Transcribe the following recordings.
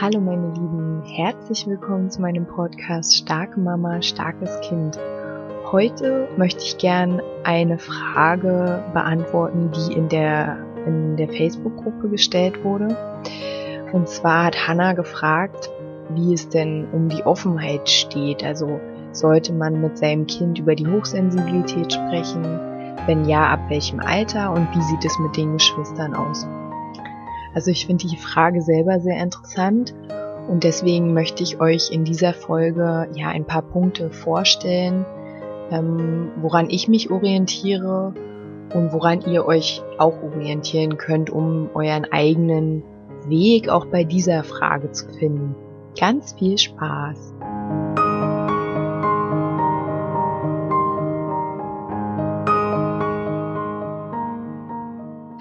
Hallo meine Lieben, herzlich willkommen zu meinem Podcast Starke Mama, starkes Kind. Heute möchte ich gern eine Frage beantworten, die in der, in der Facebook-Gruppe gestellt wurde. Und zwar hat Hannah gefragt, wie es denn um die Offenheit steht. Also sollte man mit seinem Kind über die Hochsensibilität sprechen? Wenn ja, ab welchem Alter und wie sieht es mit den Geschwistern aus? Also ich finde die Frage selber sehr interessant und deswegen möchte ich euch in dieser Folge ja ein paar Punkte vorstellen, ähm, woran ich mich orientiere und woran ihr euch auch orientieren könnt, um euren eigenen Weg auch bei dieser Frage zu finden. Ganz viel Spaß!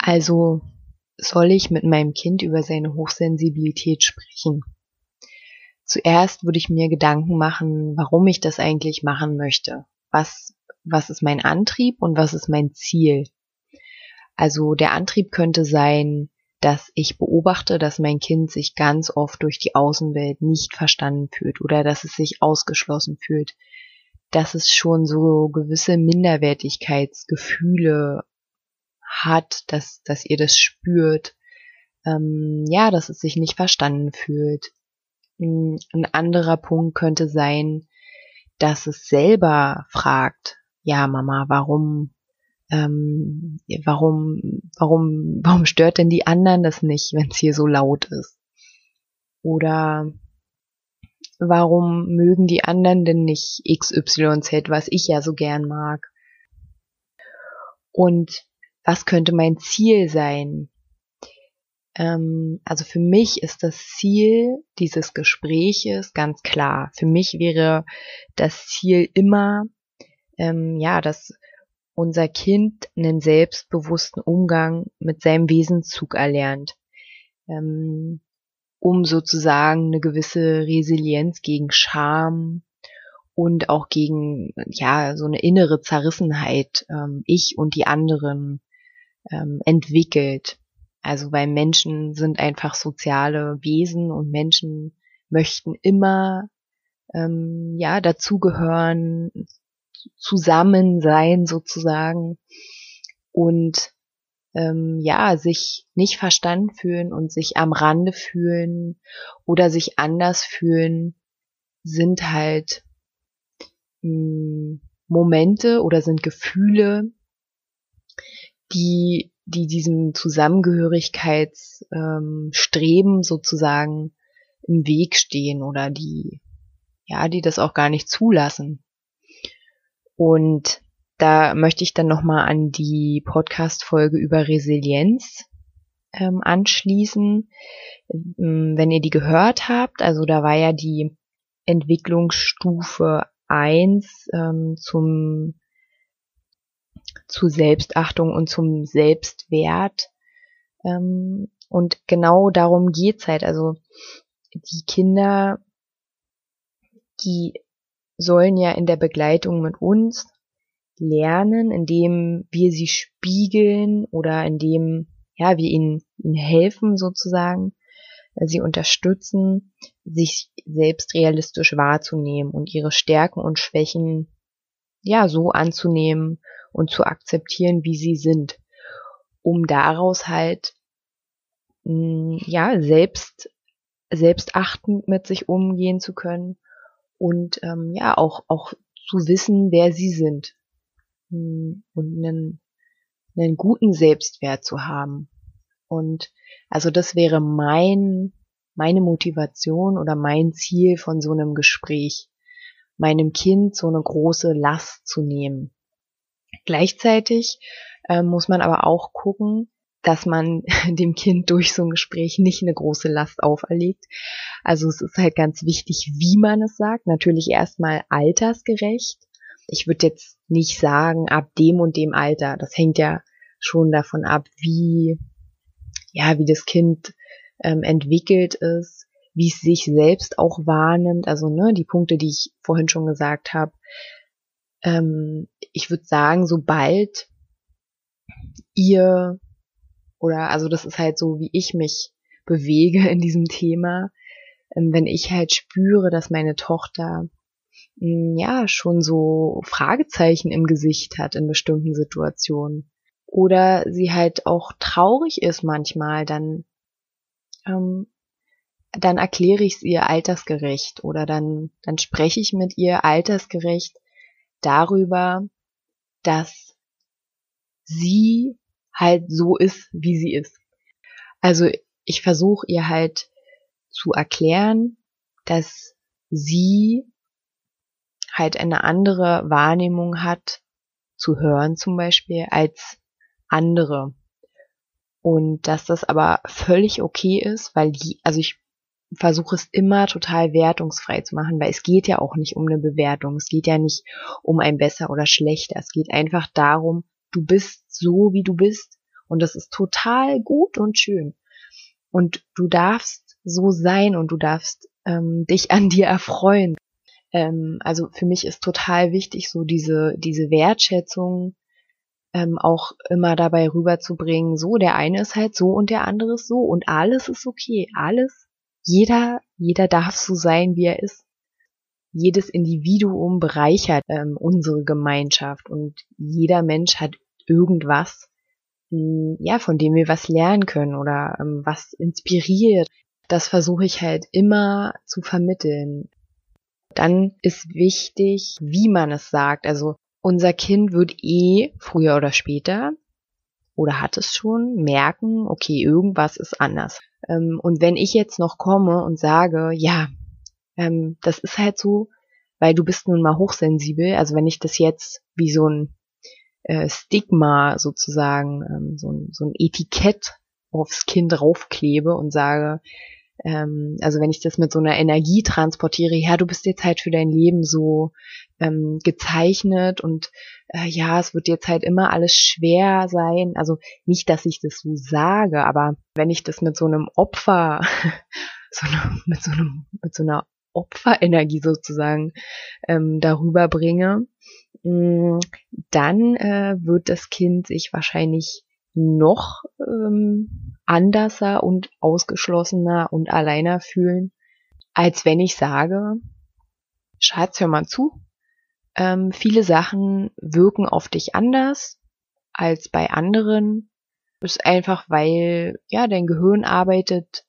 Also soll ich mit meinem Kind über seine Hochsensibilität sprechen? Zuerst würde ich mir Gedanken machen, warum ich das eigentlich machen möchte. Was, was ist mein Antrieb und was ist mein Ziel? Also der Antrieb könnte sein, dass ich beobachte, dass mein Kind sich ganz oft durch die Außenwelt nicht verstanden fühlt oder dass es sich ausgeschlossen fühlt, dass es schon so gewisse Minderwertigkeitsgefühle hat, dass, dass ihr das spürt, ähm, ja, dass es sich nicht verstanden fühlt. Hm, ein anderer Punkt könnte sein, dass es selber fragt, ja, Mama, warum, ähm, warum, warum, warum stört denn die anderen das nicht, wenn es hier so laut ist? Oder warum mögen die anderen denn nicht XYZ, was ich ja so gern mag? Und was könnte mein Ziel sein? Ähm, also für mich ist das Ziel dieses Gespräches ganz klar. Für mich wäre das Ziel immer, ähm, ja, dass unser Kind einen selbstbewussten Umgang mit seinem Wesenszug erlernt, ähm, um sozusagen eine gewisse Resilienz gegen Scham und auch gegen ja so eine innere Zerrissenheit, ähm, ich und die anderen ähm, entwickelt. Also weil Menschen sind einfach soziale Wesen und Menschen möchten immer ähm, ja dazugehören, zusammen sein sozusagen und ähm, ja sich nicht verstanden fühlen und sich am Rande fühlen oder sich anders fühlen sind halt mh, hm, Momente oder sind Gefühle, die, die diesem Zusammengehörigkeitsstreben ähm, sozusagen im Weg stehen oder die, ja, die das auch gar nicht zulassen. Und da möchte ich dann nochmal an die Podcast-Folge über Resilienz ähm, anschließen. Ähm, wenn ihr die gehört habt, also da war ja die Entwicklungsstufe eins ähm, zum zu Selbstachtung und zum Selbstwert. Ähm, und genau darum geht's halt. Also die Kinder, die sollen ja in der Begleitung mit uns lernen, indem wir sie spiegeln oder indem ja wir ihnen, ihnen helfen sozusagen, sie unterstützen, sich selbst realistisch wahrzunehmen und ihre Stärken und Schwächen ja so anzunehmen und zu akzeptieren, wie sie sind, um daraus halt mh, mm, ja selbst selbstachtend mit sich umgehen zu können und ähm, ja auch auch zu wissen, wer sie sind mh, mm, und einen, einen guten Selbstwert zu haben. Und also das wäre mein meine Motivation oder mein Ziel von so einem Gespräch, meinem Kind so eine große Last zu nehmen. Gleichzeitig äh, muss man aber auch gucken, dass man dem Kind durch so ein Gespräch nicht eine große Last auferlegt. Also es ist halt ganz wichtig, wie man es sagt. Natürlich erstmal altersgerecht. Ich würde jetzt nicht sagen, ab dem und dem Alter. Das hängt ja schon davon ab, wie, ja, wie das Kind ähm, entwickelt ist, wie es sich selbst auch wahrnimmt. Also, ne, die Punkte, die ich vorhin schon gesagt habe, ähm, ich würde sagen, sobald ihr oder also das ist halt so, wie ich mich bewege in diesem Thema, ähm, wenn ich halt spüre, dass meine Tochter hm, ja schon so Fragezeichen im Gesicht hat in bestimmten Situationen oder sie halt auch traurig ist manchmal, dann ähm, dann erkläre ich es ihr altersgerecht oder dann dann spreche ich mit ihr altersgerecht darüber, dass sie halt so ist, wie sie ist. Also ich versuche ihr halt zu erklären, dass sie halt eine andere Wahrnehmung hat, zu hören zum Beispiel, als andere. Und dass das aber völlig okay ist, weil die, also ich versuche es immer total wertungsfrei zu machen, weil es geht ja auch nicht um eine Bewertung. Es geht ja nicht um ein besser oder schlechter. Es geht einfach darum, du bist so, wie du bist. Und das ist total gut und schön. Und du darfst so sein und du darfst ähm, dich an dir erfreuen. Ähm, also für mich ist total wichtig, so diese, diese Wertschätzung ähm, auch immer dabei rüberzubringen, so, der eine ist halt so und der andere ist so und alles ist okay. Alles, jeder, jeder darf so sein, wie er ist. Jedes Individuum bereichert ähm, unsere Gemeinschaft und jeder Mensch hat irgendwas, ja, von dem wir was lernen können oder ähm, was inspiriert. Das versuche ich halt immer zu vermitteln. Dann ist wichtig, wie man es sagt. Also unser Kind wird eh früher oder später oder hat es schon merken, okay, irgendwas ist anders. Ähm, und wenn ich jetzt noch komme und sage, ja, ähm, das ist halt so, weil du bist nun mal hochsensibel, also wenn ich das jetzt wie so ein äh, Stigma sozusagen, ähm, so, ein, so ein Etikett aufs Kind raufklebe und sage, ähm, also wenn ich das mit so einer Energie transportiere, ja, du bist jetzt halt für dein Leben so ähm, gezeichnet und äh, ja, es wird jetzt halt immer alles schwer sein. Also nicht, dass ich das so sage, aber wenn ich das mit so einem Opfer, so eine, mit so einem, mit so einer Opferenergie sozusagen ähm, darüber bringe, Mm, dann äh, wird das Kind sich wahrscheinlich noch ähm, anderser und ausgeschlossener und alleiner fühlen, als wenn ich sage, Schatz, hör mal zu, ähm, viele Sachen wirken auf dich anders als bei anderen. Das ist einfach, weil ja dein Gehirn arbeitet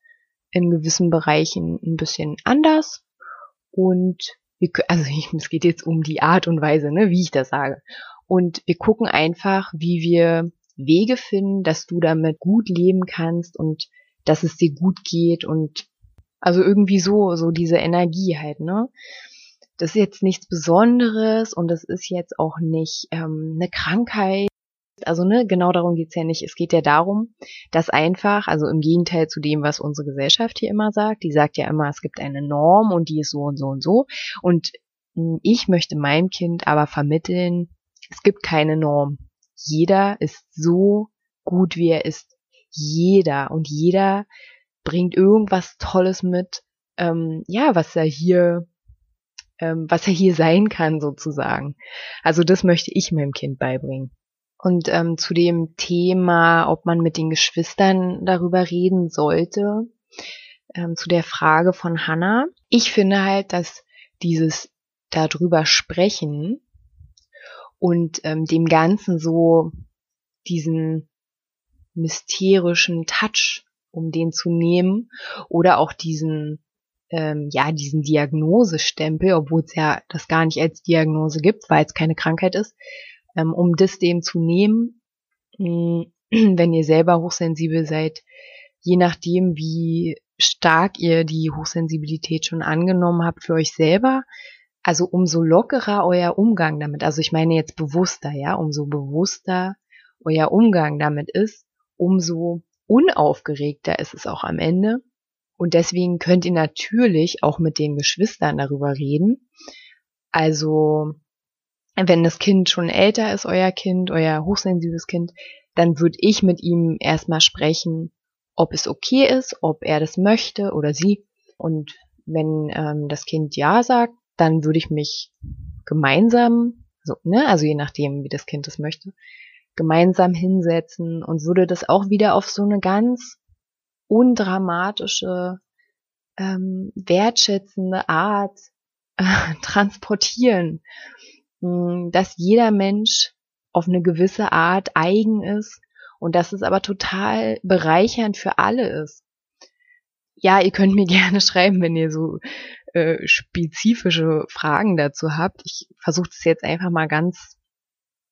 in gewissen Bereichen ein bisschen anders und wir, also es geht jetzt um die Art und Weise, ne, wie ich das sage. Und wir gucken einfach, wie wir Wege finden, dass du damit gut leben kannst und dass es dir gut geht und also irgendwie so, so diese Energie halt, ne? Das ist jetzt nichts Besonderes und das ist jetzt auch nicht ähm, eine Krankheit also ne, genau darum geht's ja nicht. Es geht ja darum, dass einfach, also im Gegenteil zu dem, was unsere Gesellschaft hier immer sagt, die sagt ja immer, es gibt eine Norm und die ist so und so und so. Und ich möchte meinem Kind aber vermitteln, es gibt keine Norm. Jeder ist so gut, wie er ist. Jeder und jeder bringt irgendwas Tolles mit, ähm, ja, was er hier ähm, was er hier sein kann sozusagen. Also das möchte ich meinem Kind beibringen. Und ähm, zu dem Thema, ob man mit den Geschwistern darüber reden sollte, ähm, zu der Frage von Hannah. Ich finde halt, dass dieses darüber sprechen und ähm, dem Ganzen so diesen mysterischen Touch, um den zu nehmen, oder auch diesen ähm, ja, diesen Diagnosestempel, obwohl es ja das gar nicht als Diagnose gibt, weil es keine Krankheit ist, ähm, um das dem zu nehmen, mh, wenn ihr selber hochsensibel seid, je nachdem, wie stark ihr die Hochsensibilität schon angenommen habt für euch selber, also umso lockerer euer Umgang damit, also ich meine jetzt bewusster, ja, umso bewusster euer Umgang damit ist, umso unaufgeregter ist es auch am Ende. Und deswegen könnt ihr natürlich auch mit den Geschwistern darüber reden. Also wenn das Kind schon älter ist, euer Kind, euer hochsensibles Kind, dann würde ich mit ihm erstmal sprechen, ob es okay ist, ob er das möchte oder sie. Und wenn ähm, das Kind ja sagt, dann würde ich mich gemeinsam, so, ne, also je nachdem, wie das Kind das möchte, gemeinsam hinsetzen und würde das auch wieder auf so eine ganz undramatische ähm, wertschätzende Art äh, transportieren, hm, dass jeder Mensch auf eine gewisse Art eigen ist und dass es aber total bereichernd für alle ist. Ja, ihr könnt mir gerne schreiben, wenn ihr so äh, spezifische Fragen dazu habt. Ich versuche das jetzt einfach mal ganz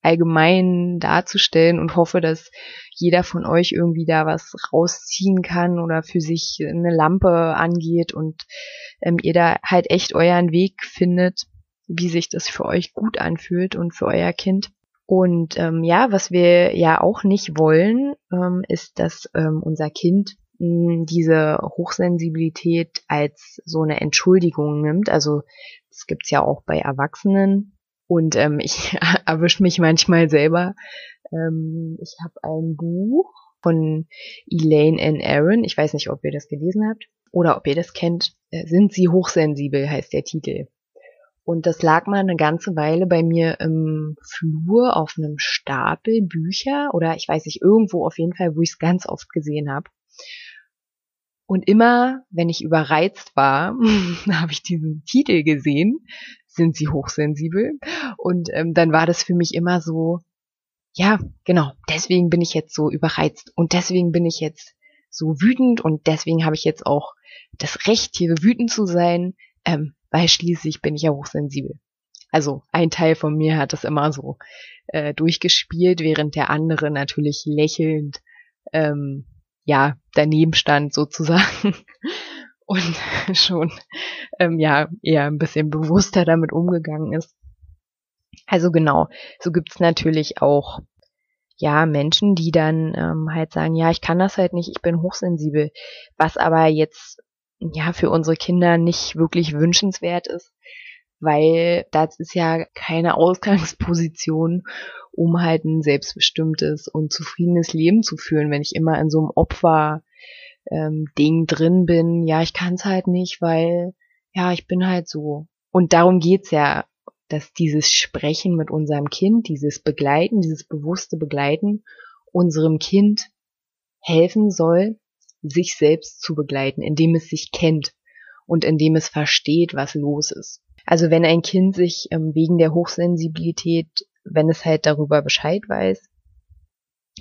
allgemein darzustellen und hoffe, dass jeder von euch irgendwie da was rausziehen kann oder für sich eine Lampe angeht und ähm, ihr da halt echt euren Weg findet, wie sich das für euch gut anfühlt und für euer Kind. Und ähm, ja, was wir ja auch nicht wollen, ähm, ist, dass ähm, unser Kind diese Hochsensibilität als so eine Entschuldigung nimmt. Also das gibt's ja auch bei Erwachsenen. Und ähm, ich erwische mich manchmal selber. Ähm, ich habe ein Buch von Elaine N. Aaron. Ich weiß nicht, ob ihr das gelesen habt oder ob ihr das kennt. Äh, Sind Sie hochsensibel heißt der Titel. Und das lag mal eine ganze Weile bei mir im Flur auf einem Stapel Bücher oder ich weiß nicht, irgendwo auf jeden Fall, wo ich es ganz oft gesehen habe. Und immer, wenn ich überreizt war, habe ich diesen Titel gesehen, sind sie hochsensibel. Und ähm, dann war das für mich immer so, ja, genau, deswegen bin ich jetzt so überreizt und deswegen bin ich jetzt so wütend und deswegen habe ich jetzt auch das Recht, hier wütend zu sein, ähm, weil schließlich bin ich ja hochsensibel. Also ein Teil von mir hat das immer so äh, durchgespielt, während der andere natürlich lächelnd ähm, ja daneben stand sozusagen und schon ähm, ja eher ein bisschen bewusster damit umgegangen ist. Also genau, so gibt's natürlich auch ja Menschen, die dann ähm, halt sagen, ja, ich kann das halt nicht, ich bin hochsensibel, was aber jetzt ja für unsere Kinder nicht wirklich wünschenswert ist, weil das ist ja keine Ausgangsposition, um halt ein selbstbestimmtes und zufriedenes Leben zu führen, wenn ich immer in so einem Opfer ähm, Ding drin bin, ja, ich kann es halt nicht, weil ja, ich bin halt so. Und darum geht's ja, dass dieses Sprechen mit unserem Kind, dieses Begleiten, dieses bewusste Begleiten unserem Kind helfen soll, sich selbst zu begleiten, indem es sich kennt und indem es versteht, was los ist. Also wenn ein Kind sich ähm, wegen der Hochsensibilität, wenn es halt darüber Bescheid weiß,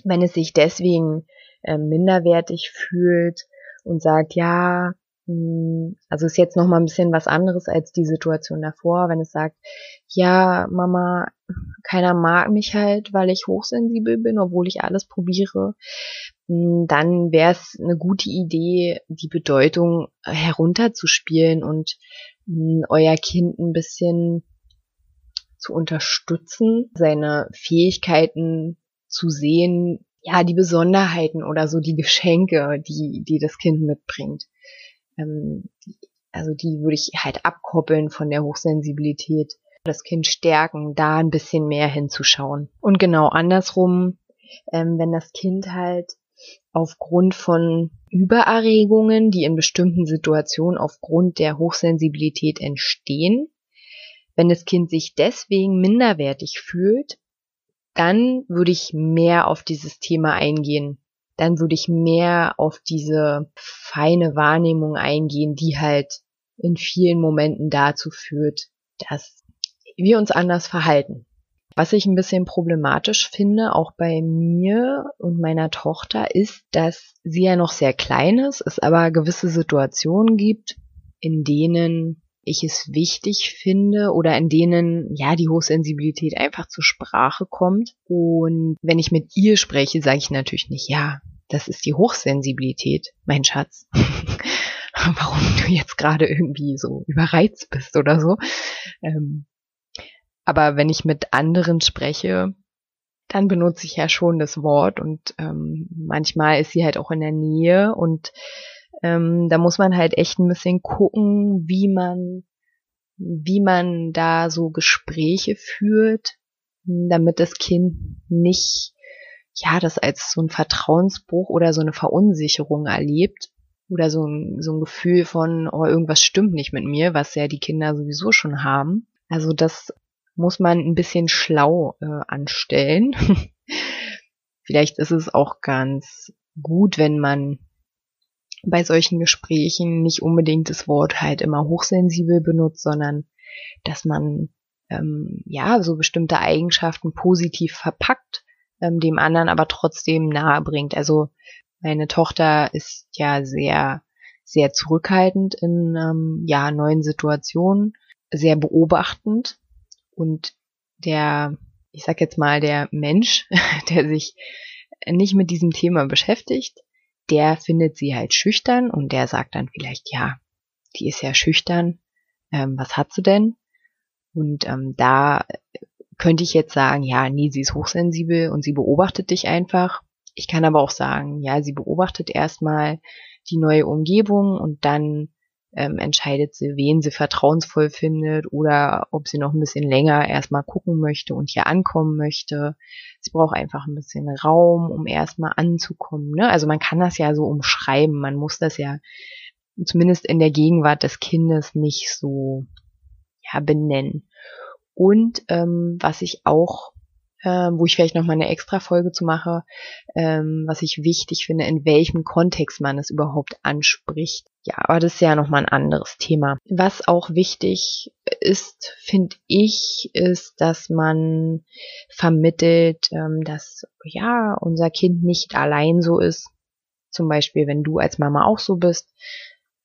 wenn es sich deswegen ähm, minderwertig fühlt und sagt, ja, mh, hm, also ist jetzt noch mal ein bisschen was anderes als die Situation davor, wenn es sagt, ja, Mama, keiner mag mich halt, weil ich hochsensibel bin, obwohl ich alles probiere, hm, dann wäre es eine gute Idee, die Bedeutung herunterzuspielen und euer Kind ein bisschen zu unterstützen, seine Fähigkeiten zu sehen, ja, die Besonderheiten oder so die Geschenke, die, die das Kind mitbringt. Ähm, also die würde ich halt abkoppeln von der Hochsensibilität. Das Kind stärken, da ein bisschen mehr hinzuschauen. Und genau andersrum, ähm, wenn das Kind halt aufgrund von Übererregungen, die in bestimmten Situationen aufgrund der Hochsensibilität entstehen, wenn das Kind sich deswegen minderwertig fühlt, dann würde ich mehr auf dieses Thema eingehen. Dann würde ich mehr auf diese feine Wahrnehmung eingehen, die halt in vielen Momenten dazu führt, dass wir uns anders verhalten. Was ich ein bisschen problematisch finde, auch bei mir und meiner Tochter, ist, dass sie ja noch sehr klein ist, es aber gewisse Situationen gibt, in denen ich es wichtig finde oder in denen ja die Hochsensibilität einfach zur Sprache kommt. Und wenn ich mit ihr spreche, sage ich natürlich nicht, ja, das ist die Hochsensibilität, mein Schatz. Warum du jetzt gerade irgendwie so überreizt bist oder so. Ähm, aber wenn ich mit anderen spreche, dann benutze ich ja schon das Wort und ähm, manchmal ist sie halt auch in der Nähe und ähm, da muss man halt echt ein bisschen gucken, wie man, wie man da so Gespräche führt, damit das Kind nicht, ja, das als so ein Vertrauensbruch oder so eine Verunsicherung erlebt oder so ein, so ein Gefühl von, oh, irgendwas stimmt nicht mit mir, was ja die Kinder sowieso schon haben. Also das muss man ein bisschen schlau äh, anstellen. Vielleicht ist es auch ganz gut, wenn man bei solchen Gesprächen nicht unbedingt das Wort halt immer hochsensibel benutzt, sondern dass man ähm, ja so bestimmte Eigenschaften positiv verpackt, ähm, dem anderen aber trotzdem nahe bringt. Also meine Tochter ist ja sehr sehr zurückhaltend in ähm, ja neuen Situationen, sehr beobachtend und der ich sag jetzt mal der Mensch, der sich nicht mit diesem Thema beschäftigt, der findet sie halt schüchtern und der sagt dann vielleicht, ja, die ist ja schüchtern, ähm, was hat sie denn? Und ähm, da könnte ich jetzt sagen, ja, nee, sie ist hochsensibel und sie beobachtet dich einfach. Ich kann aber auch sagen, ja, sie beobachtet erstmal die neue Umgebung und dann ähm, entscheidet sie, wen sie vertrauensvoll findet oder ob sie noch ein bisschen länger erstmal gucken möchte und hier ankommen möchte. Sie braucht einfach ein bisschen Raum, um erstmal anzukommen. Ne? Also man kann das ja so umschreiben. Man muss das ja zumindest in der Gegenwart des Kindes nicht so ja, benennen. Und ähm, was ich auch ähm, wo ich vielleicht noch mal eine extra Folge zu mache, ähm, was ich wichtig finde, in welchem Kontext man es überhaupt anspricht. Ja, aber das ist ja noch mal ein anderes Thema. Was auch wichtig ist, finde ich, ist, dass man vermittelt, ähm, dass ja unser Kind nicht allein so ist. Zum Beispiel, wenn du als Mama auch so bist,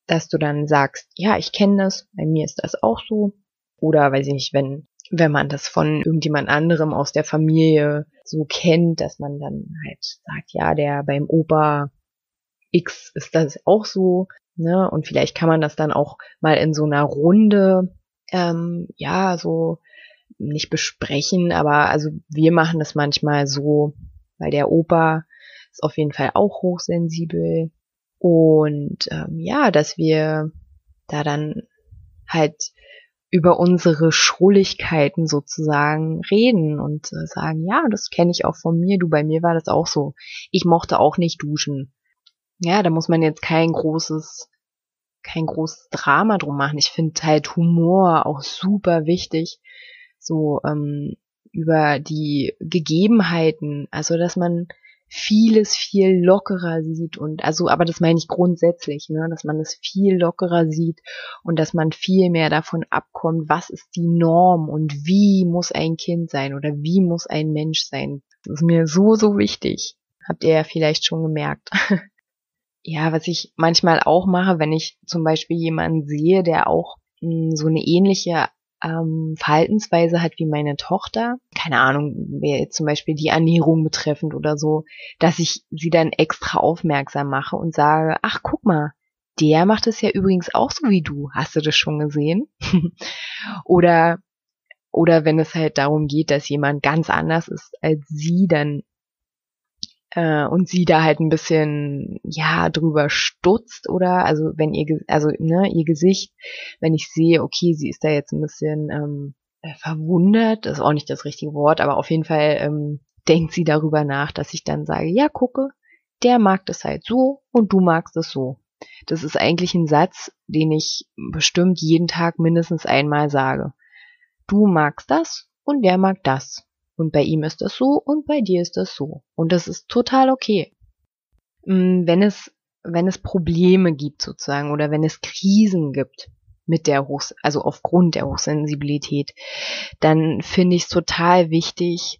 dass du dann sagst, ja, ich kenne das, bei mir ist das auch so. Oder weiß ich nicht, wenn wenn man das von irgendjemand anderem aus der Familie so kennt, dass man dann halt sagt, ja, der beim Opa X ist das auch so, ne? Und vielleicht kann man das dann auch mal in so einer Runde, ähm, ja, so nicht besprechen, aber also wir machen das manchmal so, weil der Opa ist auf jeden Fall auch hochsensibel und ähm, ja, dass wir da dann halt über unsere Schrulligkeiten sozusagen reden und äh, sagen, ja, das kenne ich auch von mir, du, bei mir war das auch so. Ich mochte auch nicht duschen. Ja, da muss man jetzt kein großes, kein großes Drama drum machen. Ich finde halt Humor auch super wichtig. So ähm, über die Gegebenheiten, also dass man vieles viel lockerer sieht und also, aber das meine ich grundsätzlich, ne, dass man es viel lockerer sieht und dass man viel mehr davon abkommt, was ist die Norm und wie muss ein Kind sein oder wie muss ein Mensch sein. Das ist mir so, so wichtig. Habt ihr ja vielleicht schon gemerkt. ja, was ich manchmal auch mache, wenn ich zum Beispiel jemanden sehe, der auch mh, hm, so eine ähnliche ähm, Verhaltensweise hat wie meine Tochter, keine Ahnung, jetzt zum Beispiel die Ernährung betreffend oder so, dass ich sie dann extra aufmerksam mache und sage, ach guck mal, der macht es ja übrigens auch so wie du. Hast du das schon gesehen? oder oder wenn es halt darum geht, dass jemand ganz anders ist als sie, dann äh, und sie da halt ein bisschen ja drüber stutzt oder also wenn ihr also ne ihr Gesicht wenn ich sehe okay sie ist da jetzt ein bisschen ähm, äh, verwundert ist auch nicht das richtige Wort aber auf jeden Fall ähm, denkt sie darüber nach dass ich dann sage ja gucke der mag das halt so und du magst es so. Das ist eigentlich ein Satz den ich bestimmt jeden Tag mindestens einmal sage. Du magst das und der mag das und bei ihm ist das so und bei dir ist das so. Und das ist total okay. Mm, wenn es, wenn es Probleme gibt sozusagen oder wenn es Krisen gibt mit der Hoch, also aufgrund der Hochsensibilität, dann finde ich es total wichtig,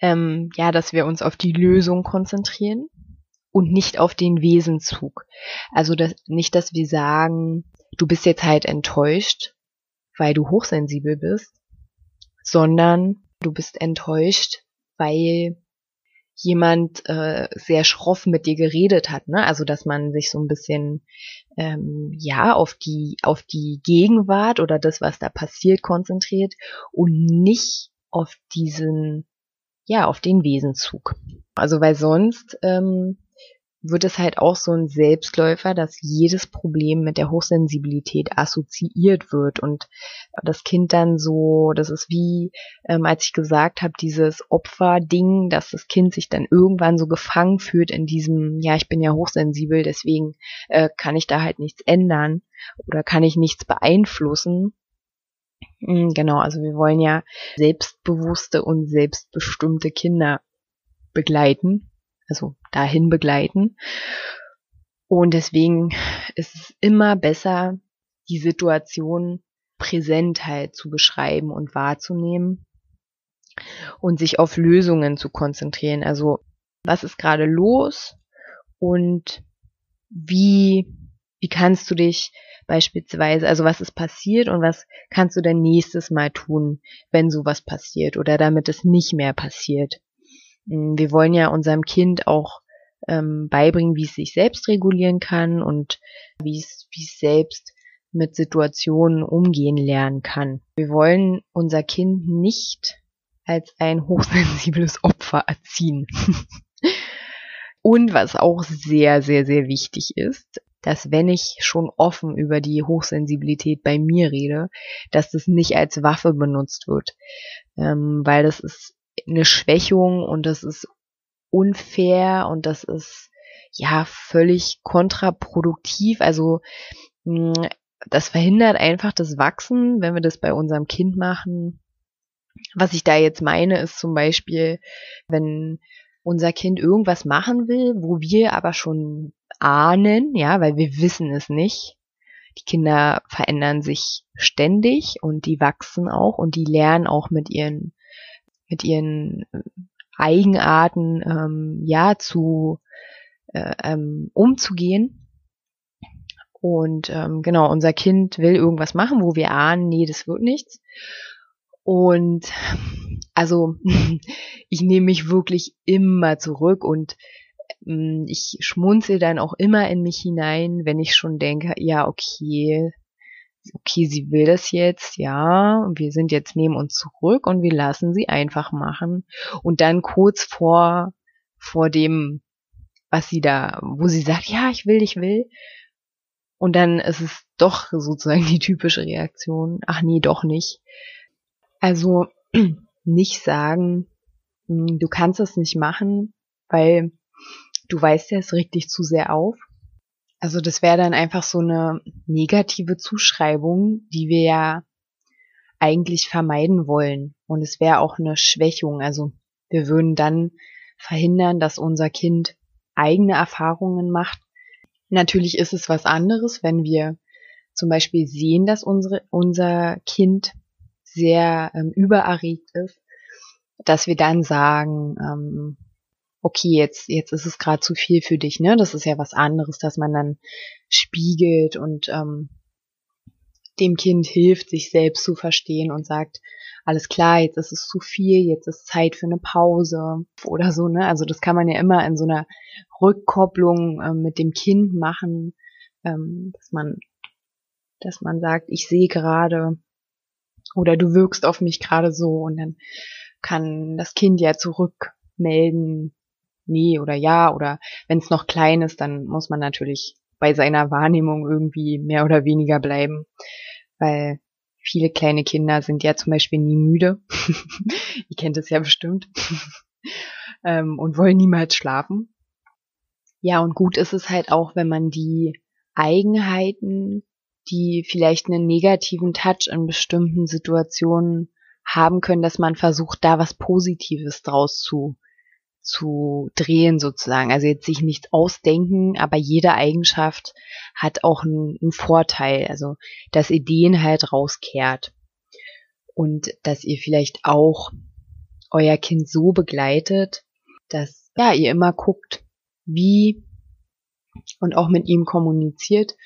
ähm, ja, dass wir uns auf die Lösung konzentrieren und nicht auf den Wesenzug. Also dass, nicht, dass wir sagen, du bist jetzt halt enttäuscht, weil du hochsensibel bist, sondern du bist enttäuscht, weil jemand äh, sehr schroff mit dir geredet hat, ne? Also dass man sich so ein bisschen ähm, ja auf die auf die Gegenwart oder das, was da passiert, konzentriert und nicht auf diesen ja auf den Wesenzug. Also weil sonst ähm, wird es halt auch so ein Selbstläufer, dass jedes Problem mit der Hochsensibilität assoziiert wird und das Kind dann so, das ist wie, ähm, als ich gesagt habe, dieses Opferding, dass das Kind sich dann irgendwann so gefangen fühlt in diesem, ja, ich bin ja hochsensibel, deswegen äh, kann ich da halt nichts ändern oder kann ich nichts beeinflussen. Hm, genau, also wir wollen ja selbstbewusste und selbstbestimmte Kinder begleiten also dahin begleiten. Und deswegen ist es immer besser, die Situation präsent halt zu beschreiben und wahrzunehmen und sich auf Lösungen zu konzentrieren. Also was ist gerade los und wie, wie kannst du dich beispielsweise, also was ist passiert und was kannst du denn nächstes Mal tun, wenn sowas passiert oder damit es nicht mehr passiert. Hm, wir wollen ja unserem Kind auch ähm, beibringen, wie es sich selbst regulieren kann und wie es, wie es selbst mit Situationen umgehen lernen kann. Wir wollen unser Kind nicht als ein hochsensibles Opfer erziehen. Und was auch sehr, sehr, sehr wichtig ist, dass wenn ich schon offen über die Hochsensibilität bei mir rede, dass das nicht als Waffe benutzt wird, ähm, weil das ist eine Schwächung und das ist unfair und das ist ja völlig kontraproduktiv. Also mh, das verhindert einfach das Wachsen, wenn wir das bei unserem Kind machen. Was ich da jetzt meine, ist zum Beispiel, wenn unser Kind irgendwas machen will, wo wir aber schon ahnen, ja, weil wir wissen es nicht. Die Kinder verändern sich ständig und die wachsen auch und die lernen auch mit ihren mit ihren äh, Eigenarten ähm, ja zu äh, ähm, umzugehen. Und ähm, genau, unser Kind will irgendwas machen, wo wir ahnen, nee, das wird nichts. Und also ich nehme mich wirklich immer zurück und ähm, ich schmunzel dann auch immer in mich hinein, wenn ich schon denke, ja, okay, okay, sie will das jetzt, ja, wir sind jetzt neben uns zurück und wir lassen sie einfach machen. Und dann kurz vor, vor dem, was sie da, wo sie sagt, ja, ich will, ich will. Und dann ist es doch sozusagen die typische Reaktion, ach nee, doch nicht. Also nicht sagen, hm, du kannst es nicht machen, weil du weißt ja, es regt dich zu sehr auf. Also das wäre dann einfach so eine negative Zuschreibung, die wir ja eigentlich vermeiden wollen. Und es wäre auch eine Schwächung. Also wir würden dann verhindern, dass unser Kind eigene Erfahrungen macht. Natürlich ist es was anderes, wenn wir zum Beispiel sehen, dass unsere, unser Kind sehr ähm, übererregt ist, dass wir dann sagen, ähm, okay, jetzt, jetzt ist es gerade zu viel für dich, ne? Das ist ja was anderes, dass man dann spiegelt und ähm, dem Kind hilft, sich selbst zu verstehen und sagt, alles klar, jetzt ist es zu viel, jetzt ist Zeit für eine Pause oder so, ne? Also das kann man ja immer in so einer Rückkopplung ähm, mit dem Kind machen, ähm, dass man, dass man sagt, ich sehe gerade oder du wirkst auf mich gerade so und dann kann das Kind ja zurückmelden, nee oder ja oder wenn es noch klein ist, dann muss man natürlich bei seiner Wahrnehmung irgendwie mehr oder weniger bleiben, weil viele kleine Kinder sind ja zum Beispiel nie müde. Ihr kennt es ja bestimmt. ähm, und wollen niemals schlafen. Ja, und gut ist es halt auch, wenn man die Eigenheiten, die vielleicht einen negativen Touch in bestimmten Situationen haben können, dass man versucht, da was Positives draus zu zu drehen sozusagen. Also jetzt sich nichts ausdenken, aber jede Eigenschaft hat auch einen, einen Vorteil. Also dass Ideen halt rauskehrt und dass ihr vielleicht auch euer Kind so begleitet, dass ja ihr immer guckt, wie und auch mit ihm kommuniziert,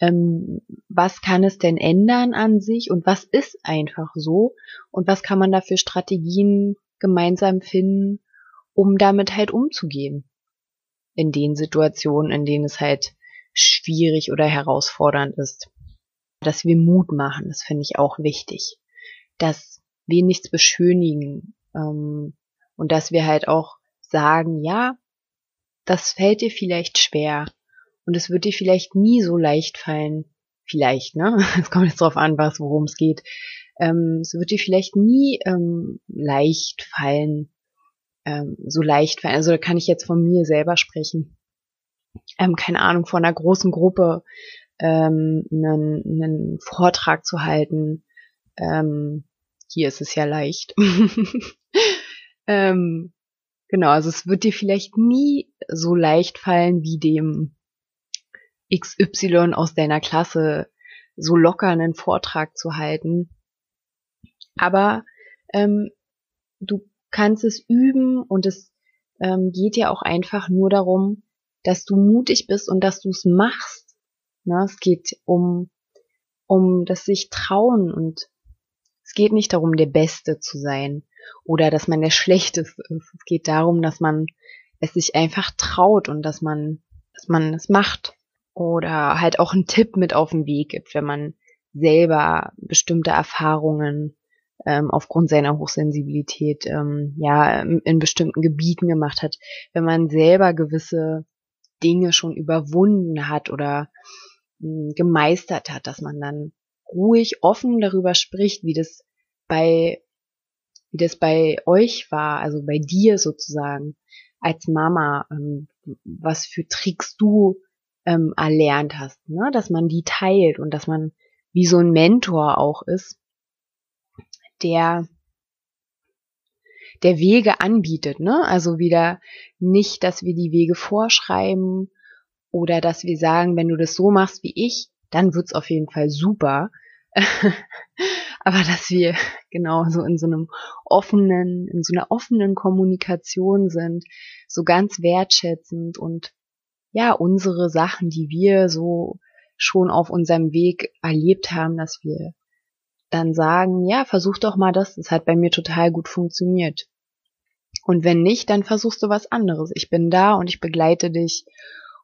ähm, was kann es denn ändern an sich und was ist einfach so und was kann man da für Strategien gemeinsam finden, um damit halt umzugehen. In den Situationen, in denen es halt schwierig oder herausfordernd ist. Dass wir Mut machen, das finde ich auch wichtig. Dass wir nichts beschönigen ähm, und dass wir halt auch sagen, ja, das fällt dir vielleicht schwer und es wird dir vielleicht nie so leicht fallen, vielleicht, ne? Es kommt jetzt drauf an, was, worum es geht. Ähm, es wird dir vielleicht nie ähm, leicht fallen, ähm, so leicht, also da kann ich jetzt von mir selber sprechen. Ähm, keine Ahnung, vor einer großen Gruppe ähm, einen, einen Vortrag zu halten. Ähm, hier ist es ja leicht. ähm, genau, also es wird dir vielleicht nie so leicht fallen wie dem XY aus deiner Klasse so locker einen Vortrag zu halten. Aber ähm, du kannst es üben und es ähm, geht ja auch einfach nur darum, dass du mutig bist und dass du es machst. Ne? Es geht um, um das sich trauen und es geht nicht darum, der Beste zu sein oder dass man der Schlechteste ist. Es geht darum, dass man es sich einfach traut und dass man, dass man es macht. Oder halt auch einen Tipp mit auf den Weg gibt, wenn man selber bestimmte Erfahrungen ähm, aufgrund seiner Hochsensibilität ähm, ja in, in bestimmten Gebieten gemacht hat, wenn man selber gewisse Dinge schon überwunden hat oder mh, hm, gemeistert hat, dass man dann ruhig offen darüber spricht, wie das bei wie das bei euch war, also bei dir sozusagen als Mama, ähm, was für Tricks du ähm, erlernt hast, ne? dass man die teilt und dass man wie so ein Mentor auch ist, der der Wege anbietet, ne? Also wieder nicht, dass wir die Wege vorschreiben oder dass wir sagen, wenn du das so machst wie ich, dann wird's auf jeden Fall super. Aber dass wir genau so in so einem offenen, in so einer offenen Kommunikation sind, so ganz wertschätzend und ja, unsere Sachen, die wir so schon auf unserem Weg erlebt haben, dass wir dann sagen, ja, versuch doch mal das, das hat bei mir total gut funktioniert. Und wenn nicht, dann versuchst du was anderes. Ich bin da und ich begleite dich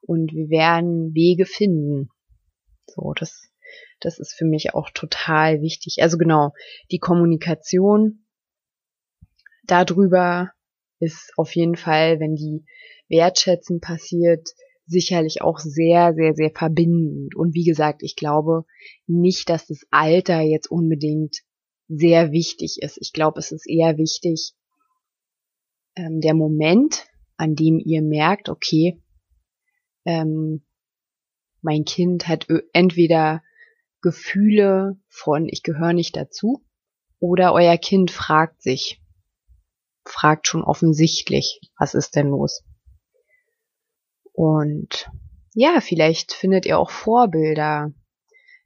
und wir werden Wege finden. So, das, das ist für mich auch total wichtig. Also genau, die Kommunikation darüber ist auf jeden Fall, wenn die wertschätzen passiert, sicherlich auch sehr, sehr, sehr verbindend. Und wie gesagt, ich glaube nicht, dass das Alter jetzt unbedingt sehr wichtig ist. Ich glaube, es ist eher wichtig, ähm, der Moment, an dem ihr merkt, okay, ähm, mein Kind hat entweder Gefühle von ich gehöre nicht dazu oder euer Kind fragt sich, fragt schon offensichtlich, was ist denn los? Und ja, vielleicht findet ihr auch Vorbilder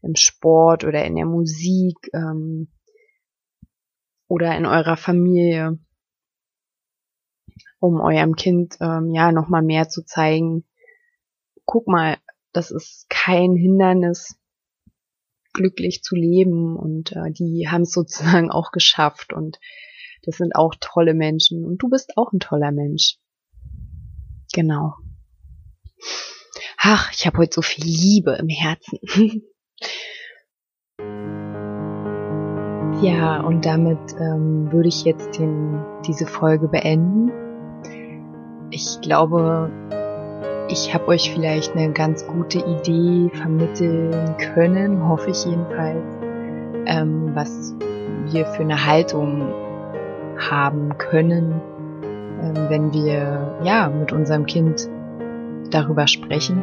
im Sport oder in der Musik ähm, oder in eurer Familie, um eurem Kind ähm, ja nochmal mehr zu zeigen. Guck mal, das ist kein Hindernis, glücklich zu leben und äh, die haben es sozusagen auch geschafft und das sind auch tolle Menschen und du bist auch ein toller Mensch. Genau. Ach, ich habe heute so viel Liebe im Herzen. ja, und damit ähm, würde ich jetzt den, diese Folge beenden. Ich glaube, ich habe euch vielleicht eine ganz gute Idee vermitteln können, hoffe ich jedenfalls, ähm, was wir für eine Haltung haben können, ähm, wenn wir ja mit unserem Kind darüber sprechen.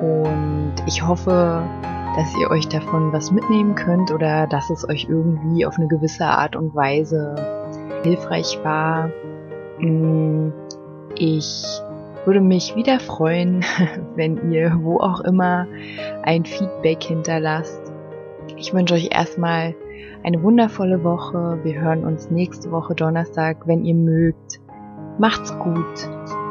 Und ich hoffe, dass ihr euch davon was mitnehmen könnt oder dass es euch irgendwie auf eine gewisse Art und Weise hilfreich war. Mm, ich würde mich wieder freuen, wenn ihr wo auch immer ein Feedback hinterlasst. Ich wünsche euch erstmal eine wundervolle Woche. Wir hören uns nächste Woche Donnerstag, wenn ihr mögt. Macht's gut.